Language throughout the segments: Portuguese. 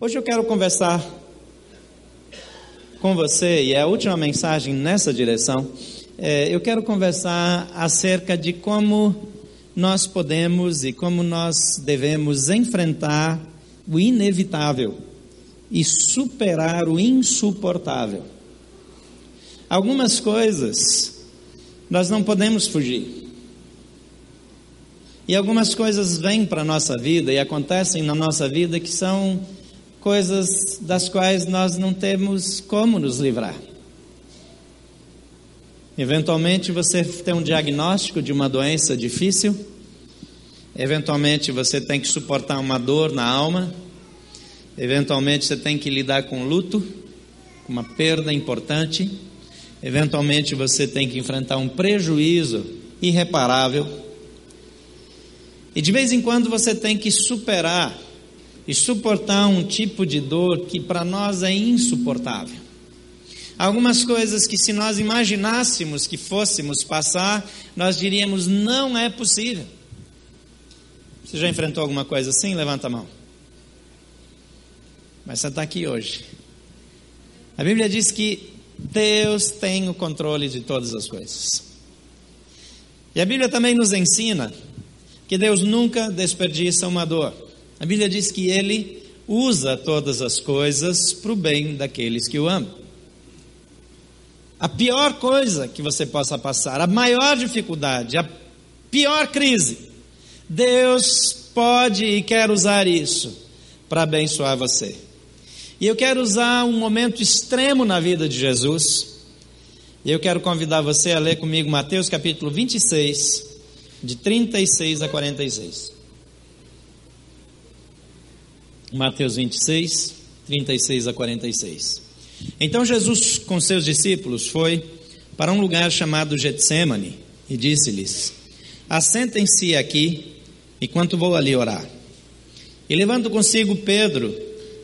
Hoje eu quero conversar com você, e é a última mensagem nessa direção. É, eu quero conversar acerca de como nós podemos e como nós devemos enfrentar o inevitável e superar o insuportável. Algumas coisas nós não podemos fugir. E algumas coisas vêm para a nossa vida e acontecem na nossa vida que são coisas das quais nós não temos como nos livrar. Eventualmente você tem um diagnóstico de uma doença difícil, eventualmente você tem que suportar uma dor na alma, eventualmente você tem que lidar com luto, uma perda importante, eventualmente você tem que enfrentar um prejuízo irreparável. E de vez em quando você tem que superar e suportar um tipo de dor que para nós é insuportável. Algumas coisas que, se nós imaginássemos que fôssemos passar, nós diríamos: não é possível. Você já enfrentou alguma coisa assim? Levanta a mão. Mas você está aqui hoje. A Bíblia diz que Deus tem o controle de todas as coisas. E a Bíblia também nos ensina que Deus nunca desperdiça uma dor. A Bíblia diz que ele usa todas as coisas para o bem daqueles que o amam. A pior coisa que você possa passar, a maior dificuldade, a pior crise, Deus pode e quer usar isso para abençoar você. E eu quero usar um momento extremo na vida de Jesus. E eu quero convidar você a ler comigo Mateus capítulo 26, de 36 a 46. Mateus 26, 36 a 46. Então Jesus, com seus discípulos, foi para um lugar chamado Getsemane e disse-lhes: Assentem-se aqui, enquanto vou ali orar. E levando consigo Pedro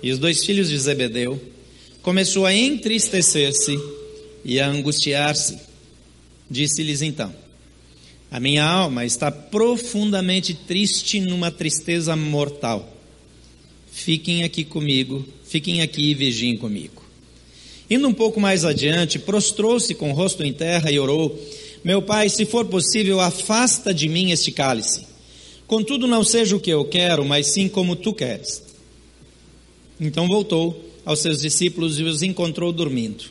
e os dois filhos de Zebedeu, começou a entristecer-se e a angustiar-se. Disse-lhes então: A minha alma está profundamente triste numa tristeza mortal fiquem aqui comigo, fiquem aqui e vigiem comigo. Indo um pouco mais adiante, prostrou-se com o rosto em terra e orou: Meu pai, se for possível, afasta de mim este cálice. Contudo, não seja o que eu quero, mas sim como tu queres. Então voltou aos seus discípulos e os encontrou dormindo.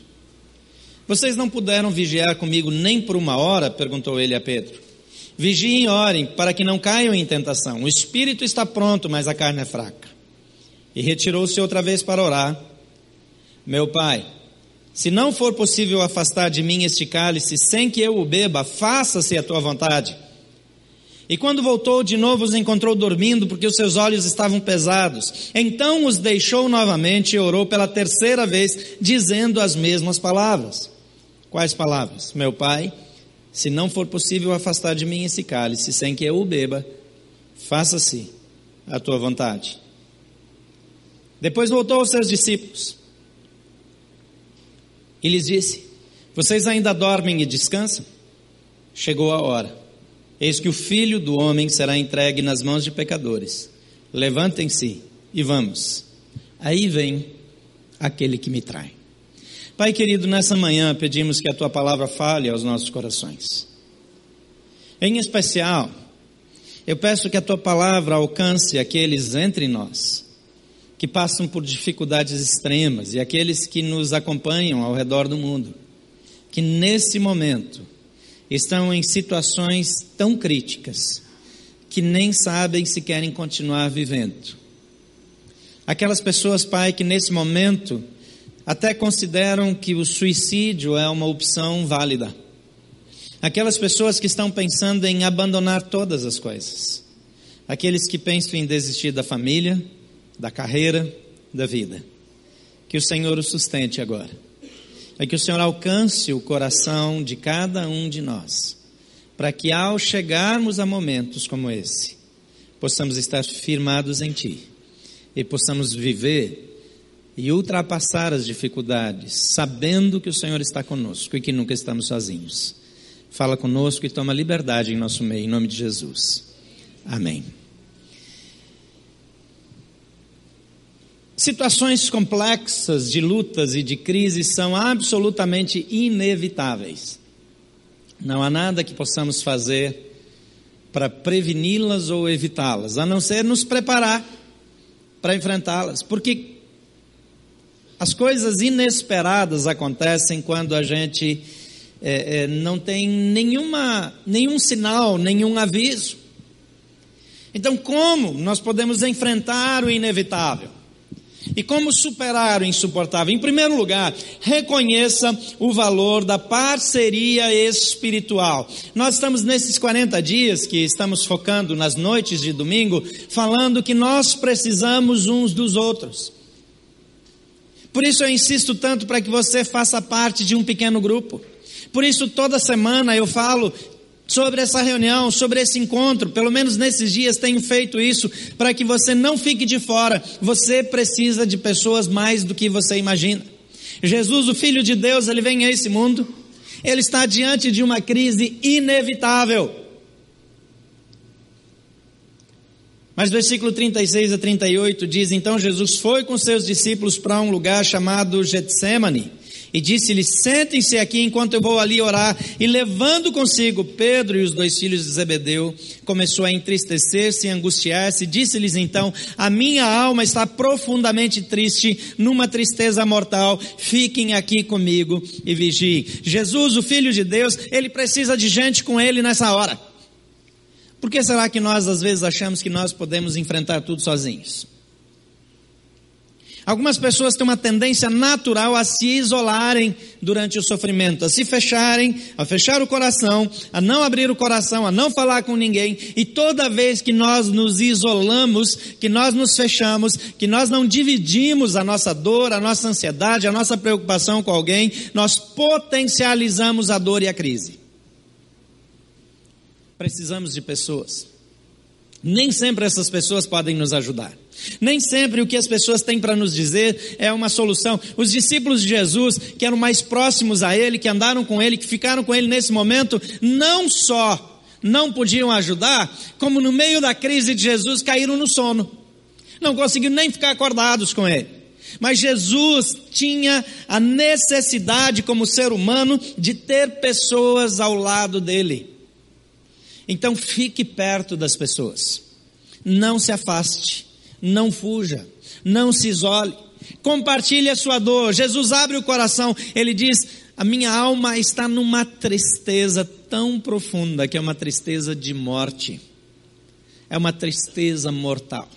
Vocês não puderam vigiar comigo nem por uma hora? perguntou ele a Pedro. Vigiem e orem, para que não caiam em tentação. O espírito está pronto, mas a carne é fraca. E retirou-se outra vez para orar. Meu pai, se não for possível afastar de mim este cálice sem que eu o beba, faça-se a tua vontade. E quando voltou de novo, os encontrou dormindo, porque os seus olhos estavam pesados. Então os deixou novamente e orou pela terceira vez, dizendo as mesmas palavras. Quais palavras? Meu pai, se não for possível afastar de mim esse cálice sem que eu o beba, faça-se a tua vontade. Depois voltou aos seus discípulos e lhes disse: Vocês ainda dormem e descansam? Chegou a hora. Eis que o filho do homem será entregue nas mãos de pecadores. Levantem-se e vamos. Aí vem aquele que me trai. Pai querido, nessa manhã pedimos que a tua palavra fale aos nossos corações. Em especial, eu peço que a tua palavra alcance aqueles entre nós que passam por dificuldades extremas e aqueles que nos acompanham ao redor do mundo, que nesse momento estão em situações tão críticas que nem sabem se querem continuar vivendo. Aquelas pessoas, Pai, que nesse momento até consideram que o suicídio é uma opção válida. Aquelas pessoas que estão pensando em abandonar todas as coisas. Aqueles que pensam em desistir da família, da carreira, da vida. Que o Senhor o sustente agora. É que o Senhor alcance o coração de cada um de nós, para que ao chegarmos a momentos como esse, possamos estar firmados em Ti e possamos viver e ultrapassar as dificuldades, sabendo que o Senhor está conosco e que nunca estamos sozinhos. Fala conosco e toma liberdade em nosso meio, em nome de Jesus. Amém. Situações complexas de lutas e de crises são absolutamente inevitáveis. Não há nada que possamos fazer para preveni-las ou evitá-las, a não ser nos preparar para enfrentá-las, porque as coisas inesperadas acontecem quando a gente é, é, não tem nenhuma, nenhum sinal, nenhum aviso. Então, como nós podemos enfrentar o inevitável? E como superar o insuportável? Em primeiro lugar, reconheça o valor da parceria espiritual. Nós estamos nesses 40 dias que estamos focando nas noites de domingo, falando que nós precisamos uns dos outros. Por isso eu insisto tanto para que você faça parte de um pequeno grupo. Por isso toda semana eu falo sobre essa reunião, sobre esse encontro, pelo menos nesses dias tenho feito isso, para que você não fique de fora. Você precisa de pessoas mais do que você imagina. Jesus, o Filho de Deus, ele vem a esse mundo, ele está diante de uma crise inevitável. Mas versículo 36 a 38 diz: Então Jesus foi com seus discípulos para um lugar chamado Getsemane e disse-lhes: Sentem-se aqui enquanto eu vou ali orar. E levando consigo Pedro e os dois filhos de Zebedeu, começou a entristecer-se e angustiar-se. Disse-lhes então: A minha alma está profundamente triste, numa tristeza mortal. Fiquem aqui comigo e vigiem. Jesus, o Filho de Deus, ele precisa de gente com ele nessa hora. Por que será que nós às vezes achamos que nós podemos enfrentar tudo sozinhos? Algumas pessoas têm uma tendência natural a se isolarem durante o sofrimento, a se fecharem, a fechar o coração, a não abrir o coração, a não falar com ninguém. E toda vez que nós nos isolamos, que nós nos fechamos, que nós não dividimos a nossa dor, a nossa ansiedade, a nossa preocupação com alguém, nós potencializamos a dor e a crise. Precisamos de pessoas. Nem sempre essas pessoas podem nos ajudar. Nem sempre o que as pessoas têm para nos dizer é uma solução. Os discípulos de Jesus, que eram mais próximos a Ele, que andaram com Ele, que ficaram com Ele nesse momento, não só não podiam ajudar, como no meio da crise de Jesus caíram no sono. Não conseguiram nem ficar acordados com Ele. Mas Jesus tinha a necessidade, como ser humano, de ter pessoas ao lado dele. Então fique perto das pessoas. Não se afaste não fuja, não se isole, compartilhe a sua dor. Jesus abre o coração, ele diz: A minha alma está numa tristeza tão profunda que é uma tristeza de morte, é uma tristeza mortal.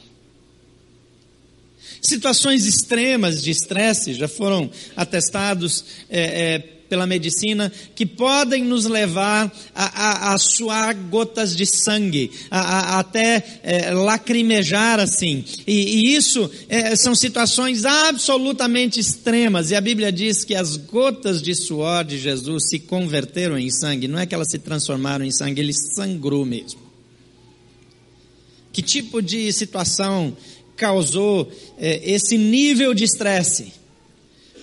Situações extremas de estresse já foram atestados é, é, pela medicina que podem nos levar a, a, a suar gotas de sangue, a, a até é, lacrimejar assim. E, e isso é, são situações absolutamente extremas. E a Bíblia diz que as gotas de suor de Jesus se converteram em sangue. Não é que elas se transformaram em sangue, ele sangrou mesmo. Que tipo de situação causou é, esse nível de estresse?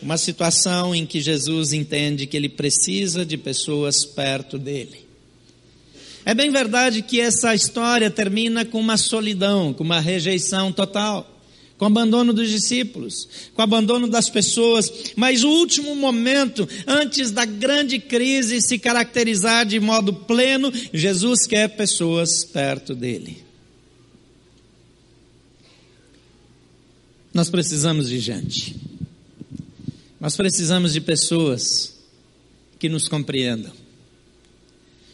Uma situação em que Jesus entende que ele precisa de pessoas perto dele. É bem verdade que essa história termina com uma solidão, com uma rejeição total, com o abandono dos discípulos, com o abandono das pessoas, mas o último momento, antes da grande crise se caracterizar de modo pleno, Jesus quer pessoas perto dele. Nós precisamos de gente. Nós precisamos de pessoas que nos compreendam.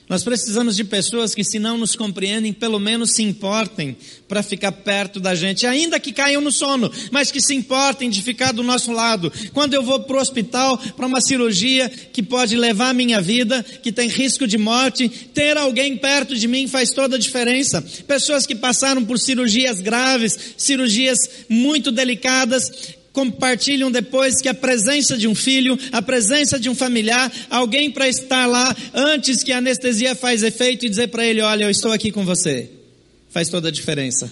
Nós precisamos de pessoas que, se não nos compreendem, pelo menos se importem para ficar perto da gente, ainda que caiam no sono, mas que se importem de ficar do nosso lado. Quando eu vou para o hospital para uma cirurgia que pode levar a minha vida, que tem risco de morte, ter alguém perto de mim faz toda a diferença. Pessoas que passaram por cirurgias graves, cirurgias muito delicadas, compartilham depois que a presença de um filho, a presença de um familiar, alguém para estar lá antes que a anestesia faz efeito e dizer para ele: Olha, eu estou aqui com você, faz toda a diferença.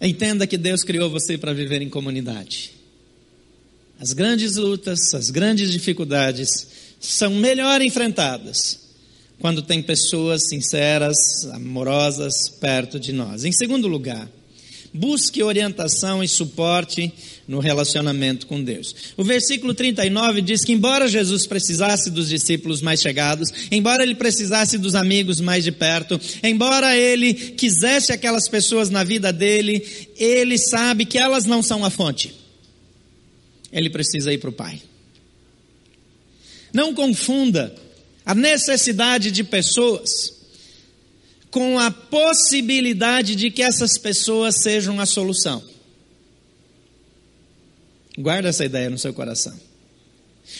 Entenda que Deus criou você para viver em comunidade. As grandes lutas, as grandes dificuldades são melhor enfrentadas quando tem pessoas sinceras, amorosas perto de nós. Em segundo lugar, Busque orientação e suporte no relacionamento com Deus. O versículo 39 diz que, embora Jesus precisasse dos discípulos mais chegados, embora ele precisasse dos amigos mais de perto, embora ele quisesse aquelas pessoas na vida dele, ele sabe que elas não são a fonte. Ele precisa ir para o Pai. Não confunda a necessidade de pessoas com a possibilidade de que essas pessoas sejam a solução. Guarda essa ideia no seu coração.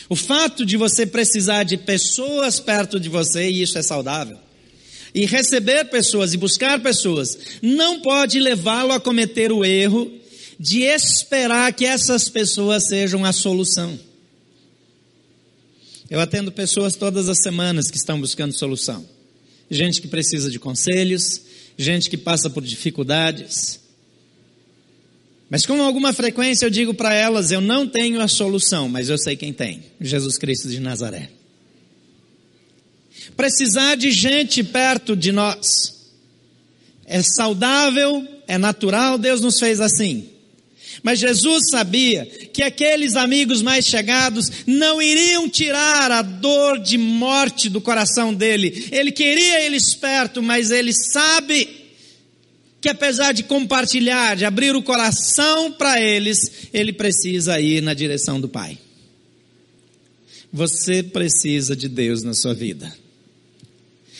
O fato de você precisar de pessoas perto de você, e isso é saudável, e receber pessoas e buscar pessoas, não pode levá-lo a cometer o erro de esperar que essas pessoas sejam a solução. Eu atendo pessoas todas as semanas que estão buscando solução gente que precisa de conselhos, gente que passa por dificuldades. Mas com alguma frequência eu digo para elas: eu não tenho a solução, mas eu sei quem tem: Jesus Cristo de Nazaré. Precisar de gente perto de nós é saudável, é natural, Deus nos fez assim. Mas Jesus sabia que aqueles amigos mais chegados não iriam tirar a dor de morte do coração dele. Ele queria eles perto, mas ele sabe que apesar de compartilhar, de abrir o coração para eles, ele precisa ir na direção do Pai. Você precisa de Deus na sua vida.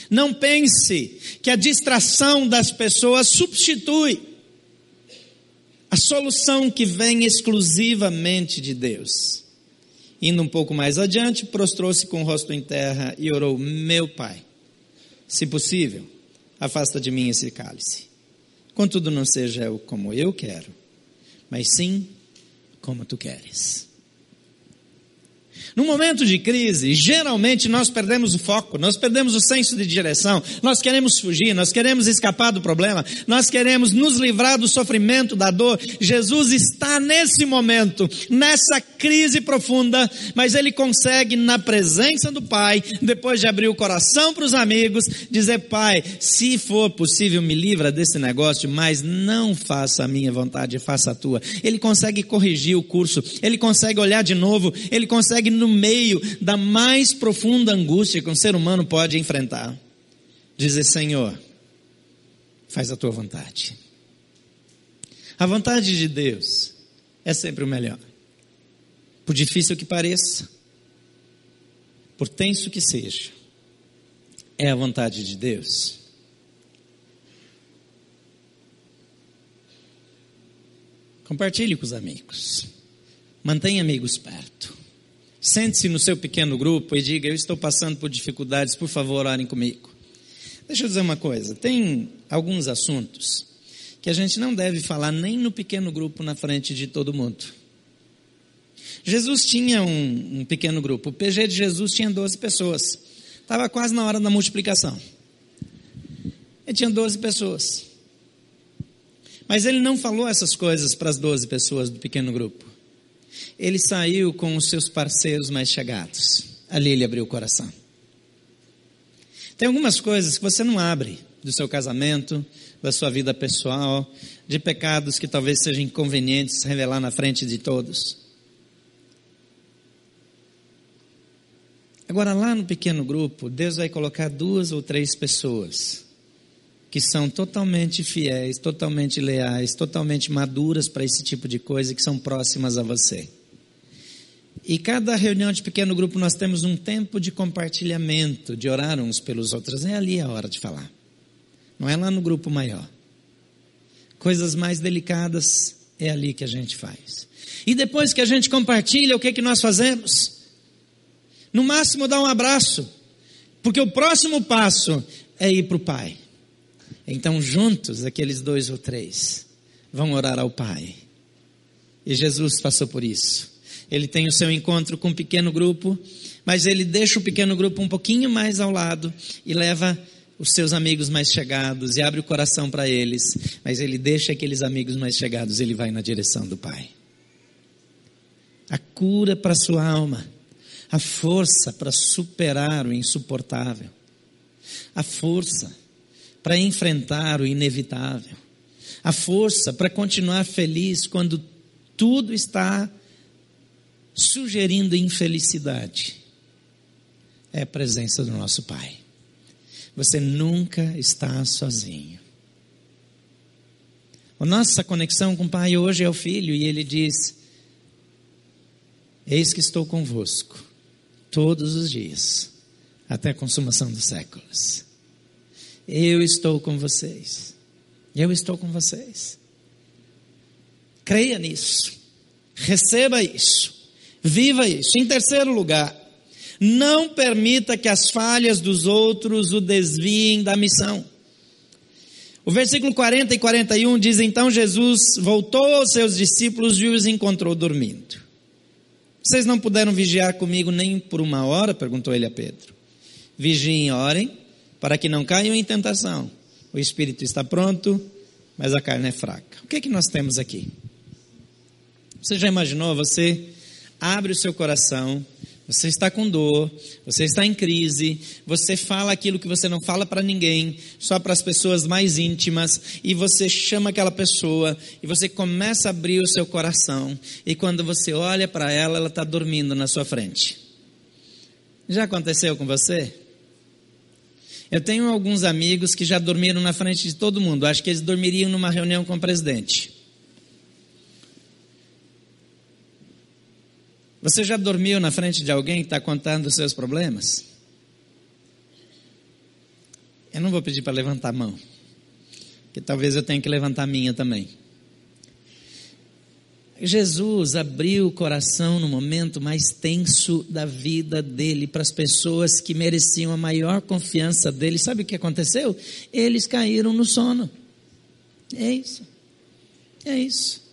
Não pense que a distração das pessoas substitui a solução que vem exclusivamente de Deus. Indo um pouco mais adiante, prostrou-se com o rosto em terra e orou: Meu pai, se possível, afasta de mim esse cálice. Contudo, não seja como eu quero, mas sim como tu queres. No momento de crise, geralmente nós perdemos o foco, nós perdemos o senso de direção, nós queremos fugir, nós queremos escapar do problema, nós queremos nos livrar do sofrimento, da dor. Jesus está nesse momento, nessa crise profunda, mas ele consegue, na presença do Pai, depois de abrir o coração para os amigos, dizer: Pai, se for possível, me livra desse negócio, mas não faça a minha vontade, faça a tua. Ele consegue corrigir o curso, ele consegue olhar de novo, ele consegue no meio da mais profunda angústia que um ser humano pode enfrentar, dizer: Senhor, faz a tua vontade. A vontade de Deus é sempre o melhor. Por difícil que pareça, por tenso que seja, é a vontade de Deus. Compartilhe com os amigos. Mantenha amigos perto. Sente-se no seu pequeno grupo e diga: Eu estou passando por dificuldades, por favor, orem comigo. Deixa eu dizer uma coisa: tem alguns assuntos que a gente não deve falar nem no pequeno grupo na frente de todo mundo. Jesus tinha um, um pequeno grupo, o PG de Jesus tinha 12 pessoas, estava quase na hora da multiplicação. Ele tinha 12 pessoas. Mas ele não falou essas coisas para as 12 pessoas do pequeno grupo ele saiu com os seus parceiros mais chegados. Ali ele abriu o coração. Tem algumas coisas que você não abre do seu casamento, da sua vida pessoal, de pecados que talvez sejam inconvenientes revelar na frente de todos. Agora, lá no pequeno grupo, Deus vai colocar duas ou três pessoas que são totalmente fiéis, totalmente leais, totalmente maduras para esse tipo de coisa, que são próximas a você. E cada reunião de pequeno grupo nós temos um tempo de compartilhamento, de orar uns pelos outros. É ali a hora de falar. Não é lá no grupo maior. Coisas mais delicadas é ali que a gente faz. E depois que a gente compartilha, o que, que nós fazemos? No máximo dá um abraço. Porque o próximo passo é ir para o Pai. Então, juntos, aqueles dois ou três vão orar ao Pai. E Jesus passou por isso ele tem o seu encontro com um pequeno grupo, mas ele deixa o pequeno grupo um pouquinho mais ao lado e leva os seus amigos mais chegados e abre o coração para eles, mas ele deixa aqueles amigos mais chegados, ele vai na direção do Pai. A cura para sua alma, a força para superar o insuportável, a força para enfrentar o inevitável, a força para continuar feliz quando tudo está sugerindo infelicidade, é a presença do nosso Pai. Você nunca está sozinho. A nossa conexão com o Pai hoje é o Filho, e ele diz: Eis que estou convosco todos os dias, até a consumação dos séculos. Eu estou com vocês. Eu estou com vocês. Creia nisso. Receba isso. Viva isso. Em terceiro lugar, não permita que as falhas dos outros o desviem da missão. O versículo 40 e 41 diz: Então Jesus voltou aos seus discípulos e os encontrou dormindo. Vocês não puderam vigiar comigo nem por uma hora? perguntou ele a Pedro. Vigiem orem, para que não caiam em tentação. O espírito está pronto, mas a carne é fraca. O que é que nós temos aqui? Você já imaginou? Você abre o seu coração você está com dor, você está em crise, você fala aquilo que você não fala para ninguém, só para as pessoas mais íntimas, e você chama aquela pessoa, e você começa a abrir o seu coração, e quando você olha para ela, ela está dormindo na sua frente. Já aconteceu com você? Eu tenho alguns amigos que já dormiram na frente de todo mundo, acho que eles dormiriam numa reunião com o presidente. Você já dormiu na frente de alguém que está contando os seus problemas? Eu não vou pedir para levantar a mão, que talvez eu tenha que levantar a minha também. Jesus abriu o coração no momento mais tenso da vida dele para as pessoas que mereciam a maior confiança dele. Sabe o que aconteceu? Eles caíram no sono. É isso. É isso.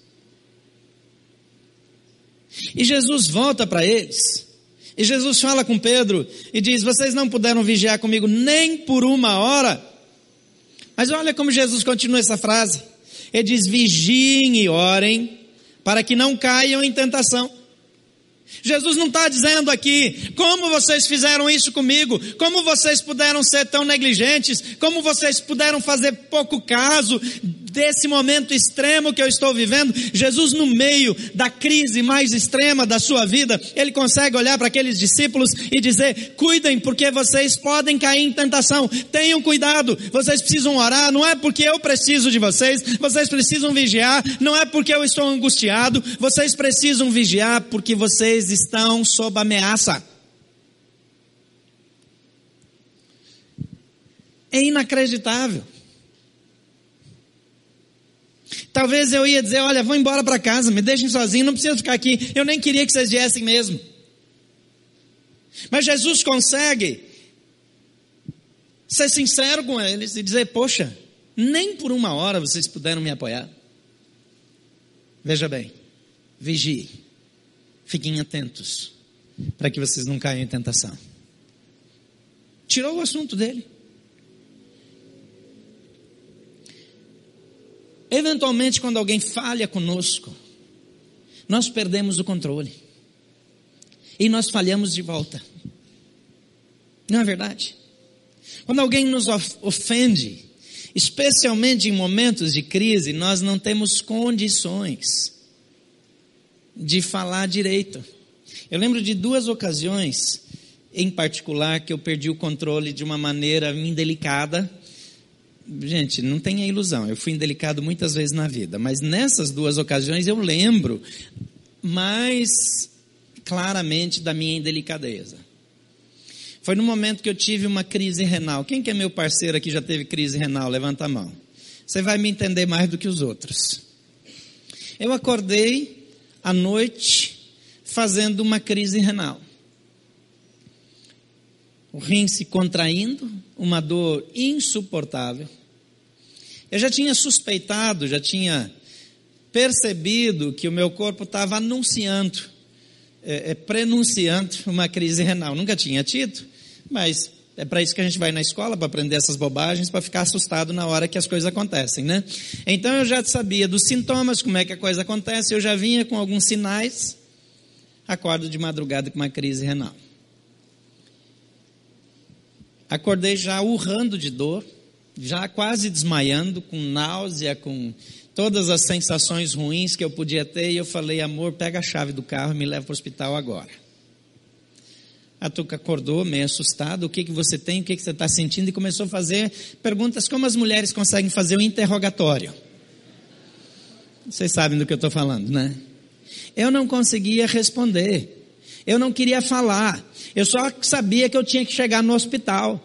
E Jesus volta para eles. E Jesus fala com Pedro e diz: Vocês não puderam vigiar comigo nem por uma hora. Mas olha como Jesus continua essa frase. Ele diz: Vigiem e orem, para que não caiam em tentação. Jesus não está dizendo aqui, como vocês fizeram isso comigo, como vocês puderam ser tão negligentes, como vocês puderam fazer pouco caso desse momento extremo que eu estou vivendo. Jesus, no meio da crise mais extrema da sua vida, ele consegue olhar para aqueles discípulos e dizer: cuidem, porque vocês podem cair em tentação, tenham cuidado, vocês precisam orar, não é porque eu preciso de vocês, vocês precisam vigiar, não é porque eu estou angustiado, vocês precisam vigiar porque vocês estão sob ameaça. É inacreditável. Talvez eu ia dizer: olha, vou embora para casa, me deixem sozinho, não preciso ficar aqui. Eu nem queria que vocês viessem mesmo. Mas Jesus consegue ser sincero com eles e dizer: poxa, nem por uma hora vocês puderam me apoiar. Veja bem, vigie, fiquem atentos, para que vocês não caiam em tentação. Tirou o assunto dele. Eventualmente, quando alguém falha conosco, nós perdemos o controle. E nós falhamos de volta. Não é verdade? Quando alguém nos ofende, especialmente em momentos de crise, nós não temos condições de falar direito. Eu lembro de duas ocasiões, em particular, que eu perdi o controle de uma maneira indelicada Gente, não tenha ilusão, eu fui indelicado muitas vezes na vida, mas nessas duas ocasiões eu lembro mais claramente da minha indelicadeza. Foi no momento que eu tive uma crise renal. Quem que é meu parceiro aqui já teve crise renal? Levanta a mão. Você vai me entender mais do que os outros. Eu acordei à noite fazendo uma crise renal. O rim se contraindo, uma dor insuportável. Eu já tinha suspeitado, já tinha percebido que o meu corpo estava anunciando, é, é, prenunciando uma crise renal. Nunca tinha tido, mas é para isso que a gente vai na escola, para aprender essas bobagens, para ficar assustado na hora que as coisas acontecem, né? Então eu já sabia dos sintomas, como é que a coisa acontece, eu já vinha com alguns sinais, acordo de madrugada com uma crise renal. Acordei já urrando de dor, já quase desmaiando, com náusea, com todas as sensações ruins que eu podia ter, e eu falei, amor, pega a chave do carro e me leva para o hospital agora. A Tuca acordou meio assustada, o que, que você tem, o que, que você está sentindo, e começou a fazer perguntas como as mulheres conseguem fazer um interrogatório. Vocês sabem do que eu estou falando, né? Eu não conseguia responder. Eu não queria falar. Eu só sabia que eu tinha que chegar no hospital.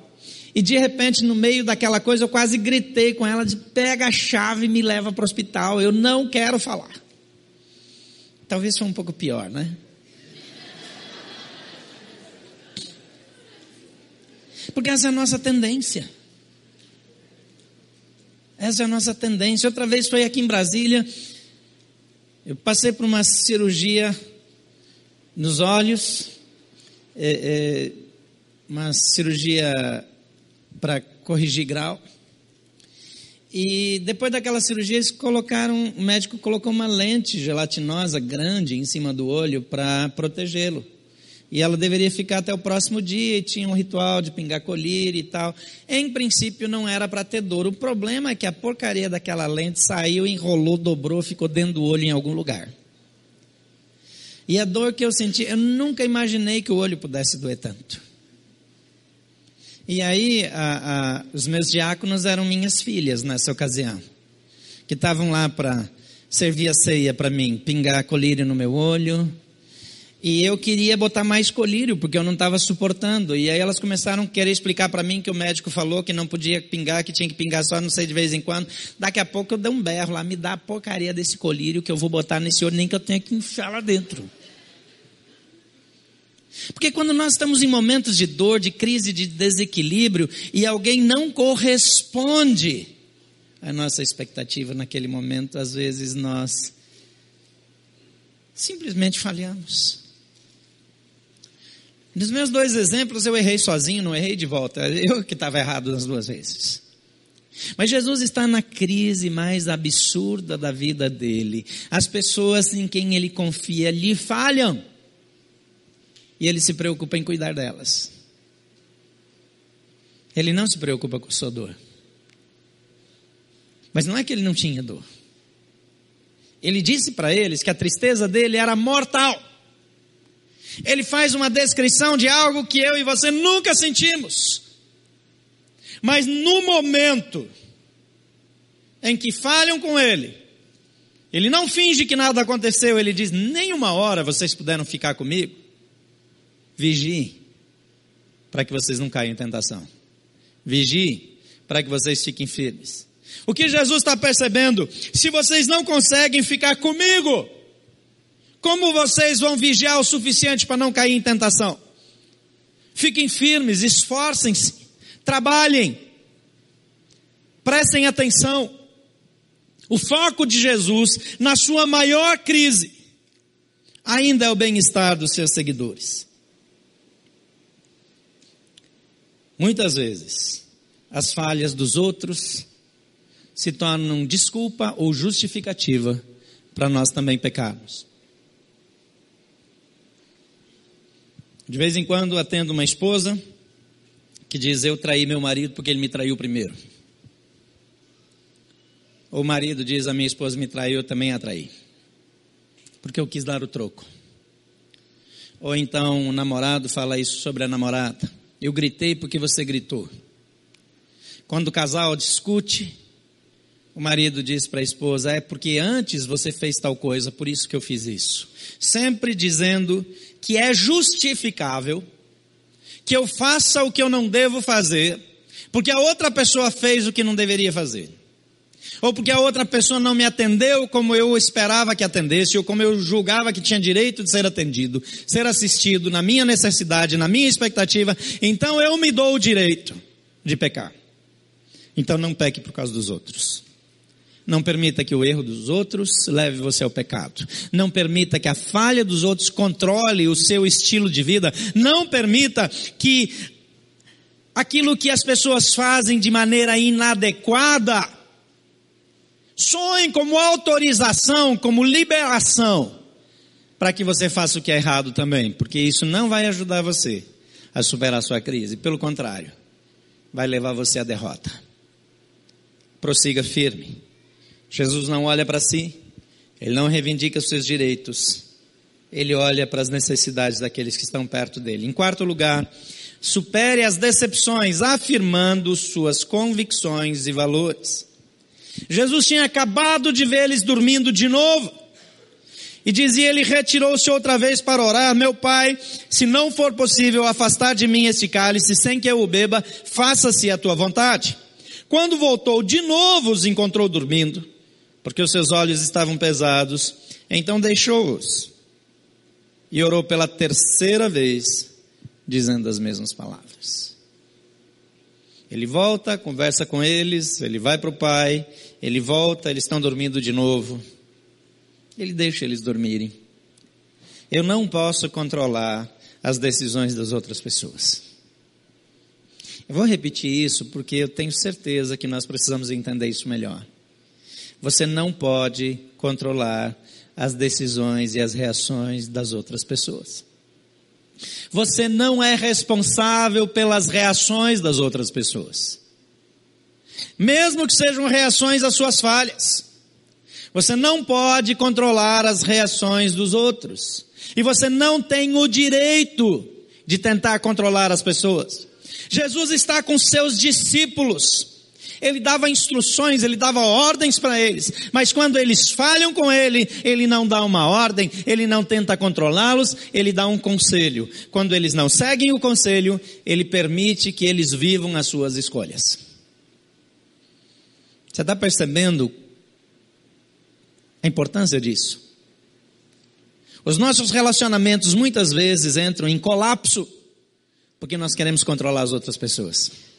E de repente, no meio daquela coisa, eu quase gritei com ela de pega a chave e me leva para o hospital. Eu não quero falar. Talvez foi um pouco pior, né? Porque essa é a nossa tendência. Essa é a nossa tendência. Outra vez foi aqui em Brasília. Eu passei por uma cirurgia nos olhos, é, é, uma cirurgia para corrigir grau. E depois daquela cirurgia, eles colocaram, o médico colocou uma lente gelatinosa grande em cima do olho para protegê-lo. E ela deveria ficar até o próximo dia, e tinha um ritual de pingar colírio e tal. Em princípio, não era para ter dor. O problema é que a porcaria daquela lente saiu, enrolou, dobrou, ficou dentro do olho em algum lugar. E a dor que eu senti, eu nunca imaginei que o olho pudesse doer tanto. E aí, a, a, os meus diáconos eram minhas filhas nessa ocasião, que estavam lá para servir a ceia para mim, pingar colírio no meu olho. E eu queria botar mais colírio, porque eu não estava suportando. E aí elas começaram a querer explicar para mim que o médico falou que não podia pingar, que tinha que pingar só, não sei, de vez em quando. Daqui a pouco eu dei um berro lá, me dá a porcaria desse colírio que eu vou botar nesse olho, nem que eu tenha que enfiar lá dentro. Porque quando nós estamos em momentos de dor, de crise, de desequilíbrio, e alguém não corresponde à nossa expectativa naquele momento, às vezes nós simplesmente falhamos. Nos meus dois exemplos eu errei sozinho, não errei de volta. Eu que estava errado nas duas vezes. Mas Jesus está na crise mais absurda da vida dele. As pessoas em quem ele confia lhe falham e ele se preocupa em cuidar delas. Ele não se preocupa com sua dor. Mas não é que ele não tinha dor. Ele disse para eles que a tristeza dele era mortal. Ele faz uma descrição de algo que eu e você nunca sentimos. Mas no momento em que falham com ele, ele não finge que nada aconteceu, ele diz: nem uma hora vocês puderam ficar comigo. Vigie para que vocês não caiam em tentação. Vigie para que vocês fiquem firmes. O que Jesus está percebendo? Se vocês não conseguem ficar comigo, como vocês vão vigiar o suficiente para não cair em tentação? Fiquem firmes, esforcem-se, trabalhem, prestem atenção. O foco de Jesus na sua maior crise ainda é o bem-estar dos seus seguidores. Muitas vezes, as falhas dos outros se tornam desculpa ou justificativa para nós também pecarmos. De vez em quando atendo uma esposa que diz: Eu traí meu marido porque ele me traiu primeiro. Ou o marido diz: A minha esposa me traiu, eu também a traí. Porque eu quis dar o troco. Ou então o namorado fala isso sobre a namorada. Eu gritei porque você gritou. Quando o casal discute, o marido diz para a esposa: É porque antes você fez tal coisa, por isso que eu fiz isso. Sempre dizendo que é justificável que eu faça o que eu não devo fazer, porque a outra pessoa fez o que não deveria fazer ou porque a outra pessoa não me atendeu como eu esperava que atendesse, ou como eu julgava que tinha direito de ser atendido, ser assistido na minha necessidade, na minha expectativa, então eu me dou o direito de pecar. Então não peque por causa dos outros. Não permita que o erro dos outros leve você ao pecado. Não permita que a falha dos outros controle o seu estilo de vida. Não permita que aquilo que as pessoas fazem de maneira inadequada Sonhe como autorização, como liberação, para que você faça o que é errado também, porque isso não vai ajudar você a superar a sua crise, pelo contrário, vai levar você à derrota. prossiga firme. Jesus não olha para si, ele não reivindica os seus direitos, ele olha para as necessidades daqueles que estão perto dele. Em quarto lugar, supere as decepções, afirmando suas convicções e valores. Jesus tinha acabado de eles dormindo de novo. E dizia ele: retirou-se outra vez para orar. Meu pai, se não for possível afastar de mim este cálice sem que eu o beba, faça-se a tua vontade. Quando voltou, de novo os encontrou dormindo, porque os seus olhos estavam pesados. Então deixou-os e orou pela terceira vez, dizendo as mesmas palavras. Ele volta, conversa com eles, ele vai para o pai, ele volta, eles estão dormindo de novo. Ele deixa eles dormirem. Eu não posso controlar as decisões das outras pessoas. Eu vou repetir isso porque eu tenho certeza que nós precisamos entender isso melhor. Você não pode controlar as decisões e as reações das outras pessoas. Você não é responsável pelas reações das outras pessoas. Mesmo que sejam reações às suas falhas. Você não pode controlar as reações dos outros. E você não tem o direito de tentar controlar as pessoas. Jesus está com seus discípulos. Ele dava instruções, ele dava ordens para eles, mas quando eles falham com ele, ele não dá uma ordem, ele não tenta controlá-los, ele dá um conselho. Quando eles não seguem o conselho, ele permite que eles vivam as suas escolhas. Você está percebendo a importância disso? Os nossos relacionamentos muitas vezes entram em colapso porque nós queremos controlar as outras pessoas.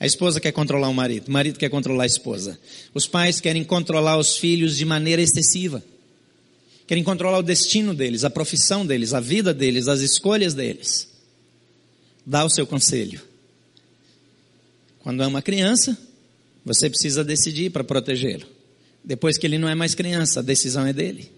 A esposa quer controlar o marido, o marido quer controlar a esposa. Os pais querem controlar os filhos de maneira excessiva. Querem controlar o destino deles, a profissão deles, a vida deles, as escolhas deles. Dá o seu conselho. Quando é uma criança, você precisa decidir para protegê-lo. Depois que ele não é mais criança, a decisão é dele.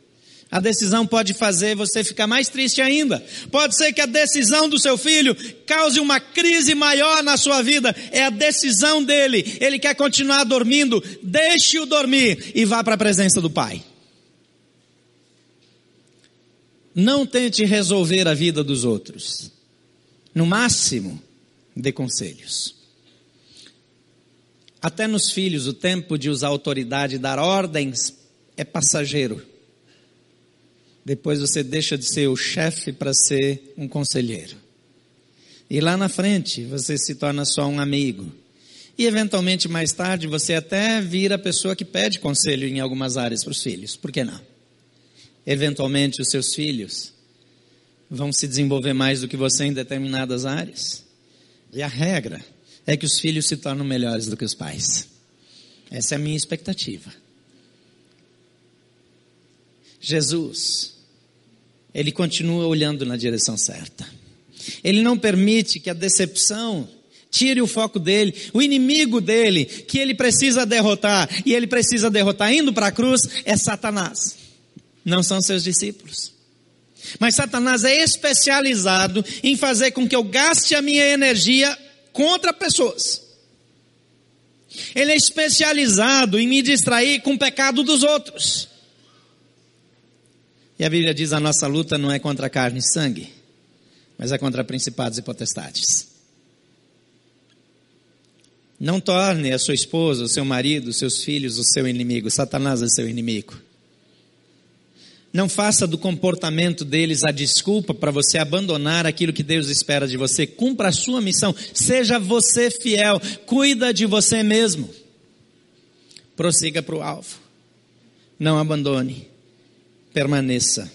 A decisão pode fazer você ficar mais triste ainda. Pode ser que a decisão do seu filho cause uma crise maior na sua vida. É a decisão dele. Ele quer continuar dormindo. Deixe-o dormir e vá para a presença do pai. Não tente resolver a vida dos outros. No máximo, dê conselhos. Até nos filhos, o tempo de usar autoridade e dar ordens é passageiro. Depois você deixa de ser o chefe para ser um conselheiro. E lá na frente você se torna só um amigo. E eventualmente mais tarde você até vira a pessoa que pede conselho em algumas áreas para os filhos. Por que não? Eventualmente os seus filhos vão se desenvolver mais do que você em determinadas áreas. E a regra é que os filhos se tornam melhores do que os pais. Essa é a minha expectativa. Jesus, ele continua olhando na direção certa. Ele não permite que a decepção tire o foco dele, o inimigo dele, que ele precisa derrotar, e ele precisa derrotar indo para a cruz, é Satanás. Não são seus discípulos. Mas Satanás é especializado em fazer com que eu gaste a minha energia contra pessoas. Ele é especializado em me distrair com o pecado dos outros. E a Bíblia diz: a nossa luta não é contra carne e sangue, mas é contra principados e potestades. Não torne a sua esposa, o seu marido, os seus filhos o seu inimigo. Satanás é seu inimigo. Não faça do comportamento deles a desculpa para você abandonar aquilo que Deus espera de você. Cumpra a sua missão. Seja você fiel. Cuida de você mesmo. Prossiga para o alvo. Não abandone permaneça,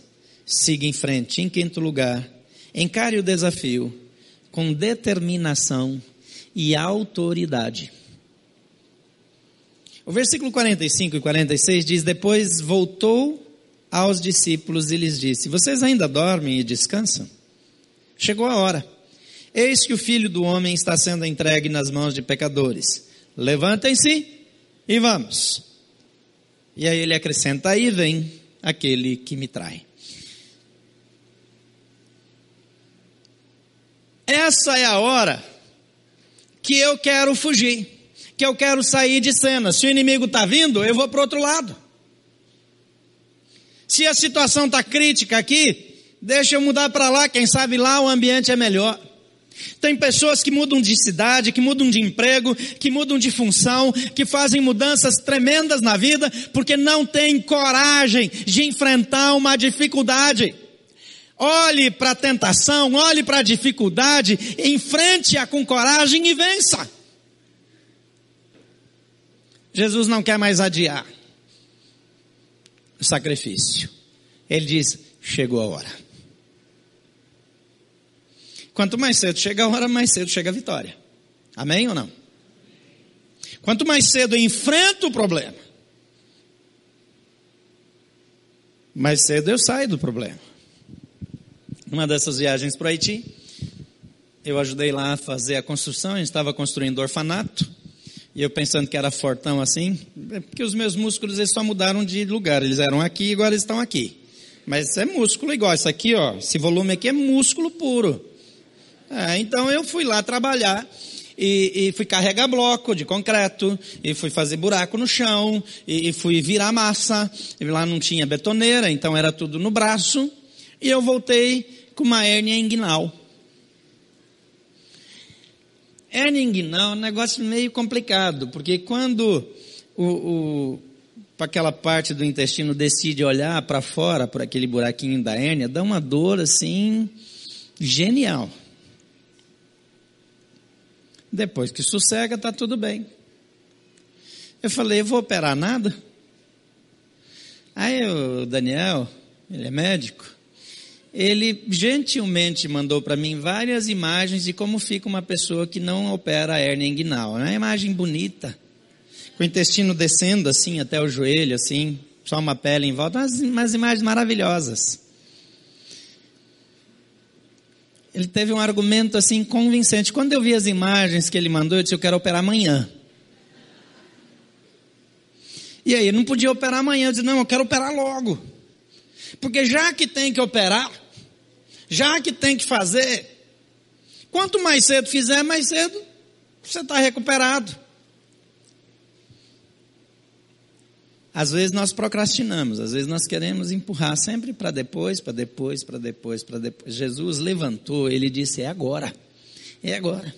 siga em frente. Em quinto lugar, encare o desafio com determinação e autoridade. O versículo 45 e 46 diz: Depois voltou aos discípulos e lhes disse: Vocês ainda dormem e descansam? Chegou a hora. Eis que o filho do homem está sendo entregue nas mãos de pecadores. Levantem-se e vamos. E aí ele acrescenta: Aí vem aquele que me trai. Essa é a hora que eu quero fugir, que eu quero sair de cena. Se o inimigo está vindo, eu vou para outro lado. Se a situação está crítica aqui, deixa eu mudar para lá, quem sabe lá o ambiente é melhor. Tem pessoas que mudam de cidade, que mudam de emprego, que mudam de função, que fazem mudanças tremendas na vida, porque não têm coragem de enfrentar uma dificuldade. Olhe para a tentação, olhe para a dificuldade, enfrente-a com coragem e vença. Jesus não quer mais adiar o sacrifício. Ele diz: chegou a hora. Quanto mais cedo chega a hora, mais cedo chega a vitória. Amém ou não? Quanto mais cedo enfrento o problema, mais cedo eu saio do problema. Numa dessas viagens para o Haiti, eu ajudei lá a fazer a construção, a gente estava construindo orfanato, e eu pensando que era fortão assim, porque os meus músculos eles só mudaram de lugar, eles eram aqui e agora eles estão aqui. Mas é músculo igual, isso aqui ó, esse volume aqui é músculo puro. É, então eu fui lá trabalhar e, e, fui carregar bloco de concreto, e fui fazer buraco no chão, e, e fui virar massa. E lá não tinha betoneira, então era tudo no braço. E eu voltei com uma hérnia inguinal. Hérnia inguinal é um negócio meio complicado, porque quando o, o aquela parte do intestino decide olhar para fora, por aquele buraquinho da hérnia, dá uma dor assim genial. Depois que sossega, está tudo bem. Eu falei, eu vou operar nada? Aí o Daniel, ele é médico, ele gentilmente mandou para mim várias imagens de como fica uma pessoa que não opera a hernia inguinal. É uma imagem bonita, com o intestino descendo assim até o joelho, assim, só uma pele em volta, umas, umas imagens maravilhosas. Ele teve um argumento assim convincente. Quando eu vi as imagens que ele mandou, eu disse: Eu quero operar amanhã. E aí, não podia operar amanhã. Eu disse: Não, eu quero operar logo. Porque já que tem que operar, já que tem que fazer, quanto mais cedo fizer, mais cedo você está recuperado. Às vezes nós procrastinamos, às vezes nós queremos empurrar sempre para depois, para depois, para depois, para depois. Jesus levantou, ele disse: é agora, é agora.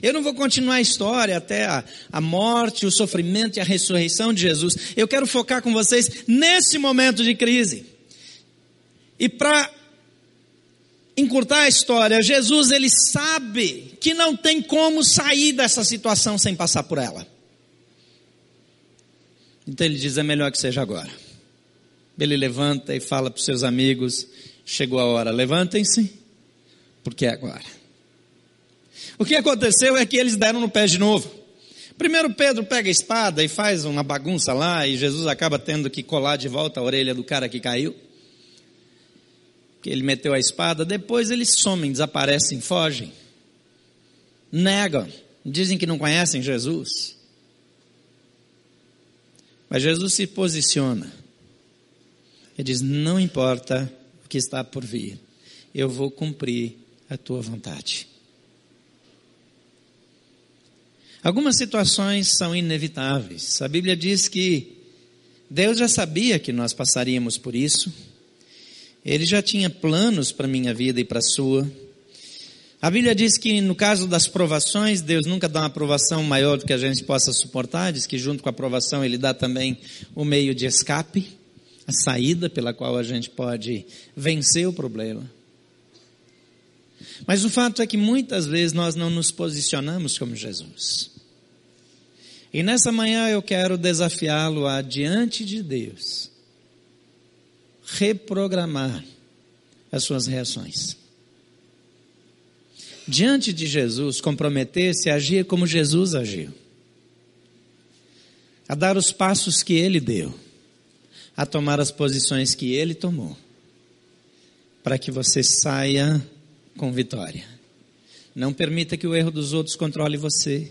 Eu não vou continuar a história até a, a morte, o sofrimento e a ressurreição de Jesus. Eu quero focar com vocês nesse momento de crise. E para encurtar a história, Jesus ele sabe que não tem como sair dessa situação sem passar por ela. Então ele diz: é melhor que seja agora. Ele levanta e fala para os seus amigos: chegou a hora, levantem-se, porque é agora. O que aconteceu é que eles deram no pé de novo. Primeiro Pedro pega a espada e faz uma bagunça lá, e Jesus acaba tendo que colar de volta a orelha do cara que caiu. Ele meteu a espada, depois eles somem, desaparecem, fogem. Negam, dizem que não conhecem Jesus. Mas Jesus se posiciona. Ele diz: Não importa o que está por vir, eu vou cumprir a tua vontade. Algumas situações são inevitáveis. A Bíblia diz que Deus já sabia que nós passaríamos por isso. Ele já tinha planos para minha vida e para a sua. A Bíblia diz que no caso das provações, Deus nunca dá uma provação maior do que a gente possa suportar, diz que junto com a provação Ele dá também o meio de escape, a saída pela qual a gente pode vencer o problema. Mas o fato é que muitas vezes nós não nos posicionamos como Jesus. E nessa manhã eu quero desafiá-lo a, diante de Deus, reprogramar as suas reações diante de Jesus, comprometer-se a agir como Jesus agiu, a dar os passos que ele deu, a tomar as posições que ele tomou, para que você saia com vitória. Não permita que o erro dos outros controle você.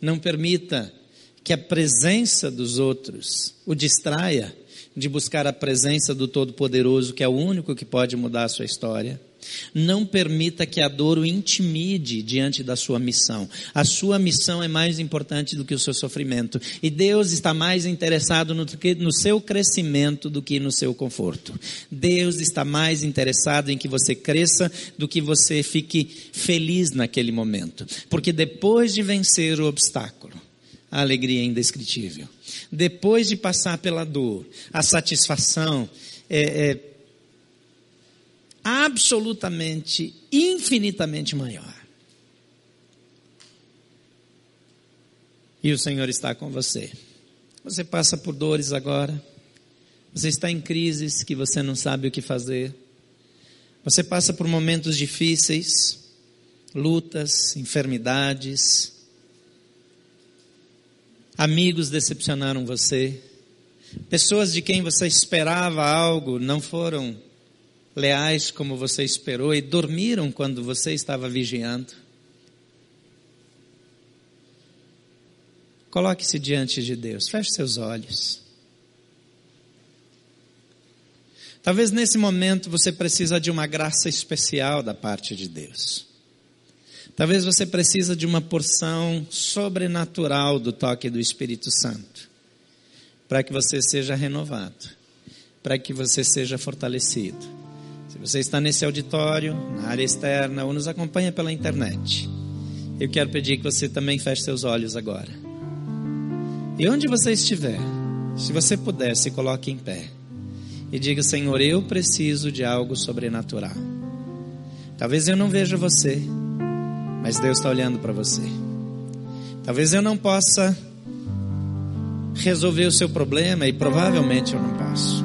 Não permita que a presença dos outros o distraia de buscar a presença do Todo-Poderoso, que é o único que pode mudar a sua história. Não permita que a dor o intimide diante da sua missão. A sua missão é mais importante do que o seu sofrimento. E Deus está mais interessado no, no seu crescimento do que no seu conforto. Deus está mais interessado em que você cresça do que você fique feliz naquele momento. Porque depois de vencer o obstáculo, a alegria é indescritível. Depois de passar pela dor, a satisfação é, é absolutamente, infinitamente maior. E o Senhor está com você. Você passa por dores agora. Você está em crises que você não sabe o que fazer. Você passa por momentos difíceis, lutas, enfermidades. Amigos decepcionaram você. Pessoas de quem você esperava algo não foram leais como você esperou e dormiram quando você estava vigiando. Coloque-se diante de Deus, feche seus olhos. Talvez nesse momento você precisa de uma graça especial da parte de Deus. Talvez você precisa de uma porção sobrenatural do toque do Espírito Santo, para que você seja renovado, para que você seja fortalecido. Você está nesse auditório, na área externa ou nos acompanha pela internet, eu quero pedir que você também feche seus olhos agora. E onde você estiver, se você puder, se coloque em pé e diga: Senhor, eu preciso de algo sobrenatural. Talvez eu não veja você, mas Deus está olhando para você. Talvez eu não possa resolver o seu problema e provavelmente eu não posso.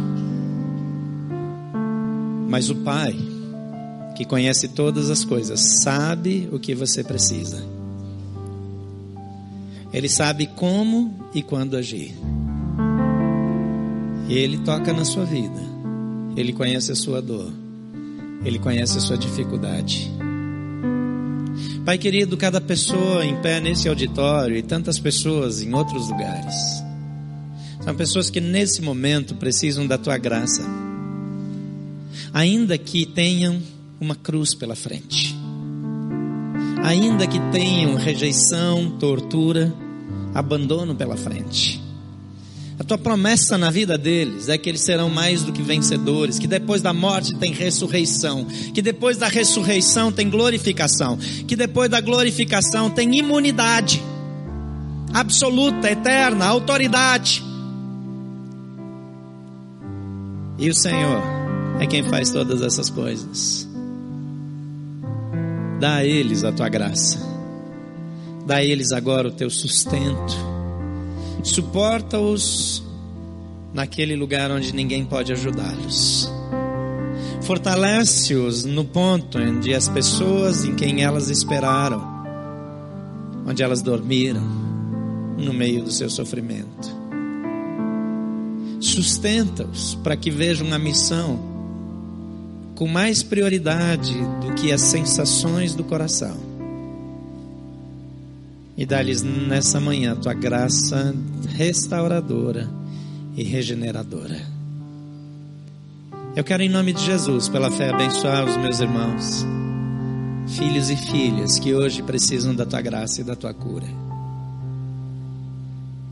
Mas o Pai, que conhece todas as coisas, sabe o que você precisa. Ele sabe como e quando agir. E Ele toca na sua vida. Ele conhece a sua dor. Ele conhece a sua dificuldade. Pai querido, cada pessoa em pé nesse auditório e tantas pessoas em outros lugares. São pessoas que nesse momento precisam da tua graça ainda que tenham uma cruz pela frente, ainda que tenham rejeição, tortura, abandono pela frente. A tua promessa na vida deles é que eles serão mais do que vencedores, que depois da morte tem ressurreição, que depois da ressurreição tem glorificação, que depois da glorificação tem imunidade absoluta, eterna, autoridade. E o Senhor é quem faz todas essas coisas. Dá a eles a tua graça. Dá a eles agora o teu sustento. Suporta-os naquele lugar onde ninguém pode ajudá-los. Fortalece-os no ponto onde as pessoas em quem elas esperaram, onde elas dormiram, no meio do seu sofrimento. Sustenta-os para que vejam a missão com mais prioridade do que as sensações do coração. E dá-lhes nessa manhã tua graça restauradora e regeneradora. Eu quero, em nome de Jesus, pela fé, abençoar os meus irmãos, filhos e filhas que hoje precisam da tua graça e da tua cura.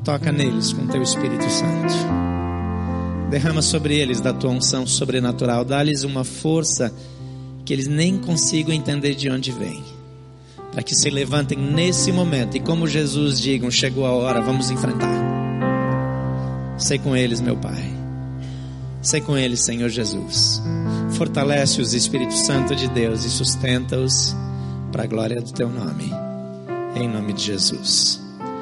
Toca neles com teu Espírito Santo. Derrama sobre eles da tua unção sobrenatural. Dá-lhes uma força que eles nem consigam entender de onde vem. Para que se levantem nesse momento e, como Jesus digam, chegou a hora, vamos enfrentar. Sei com eles, meu Pai. Sei com eles, Senhor Jesus. Fortalece-os, Espírito Santo de Deus, e sustenta-os para a glória do teu nome. Em nome de Jesus.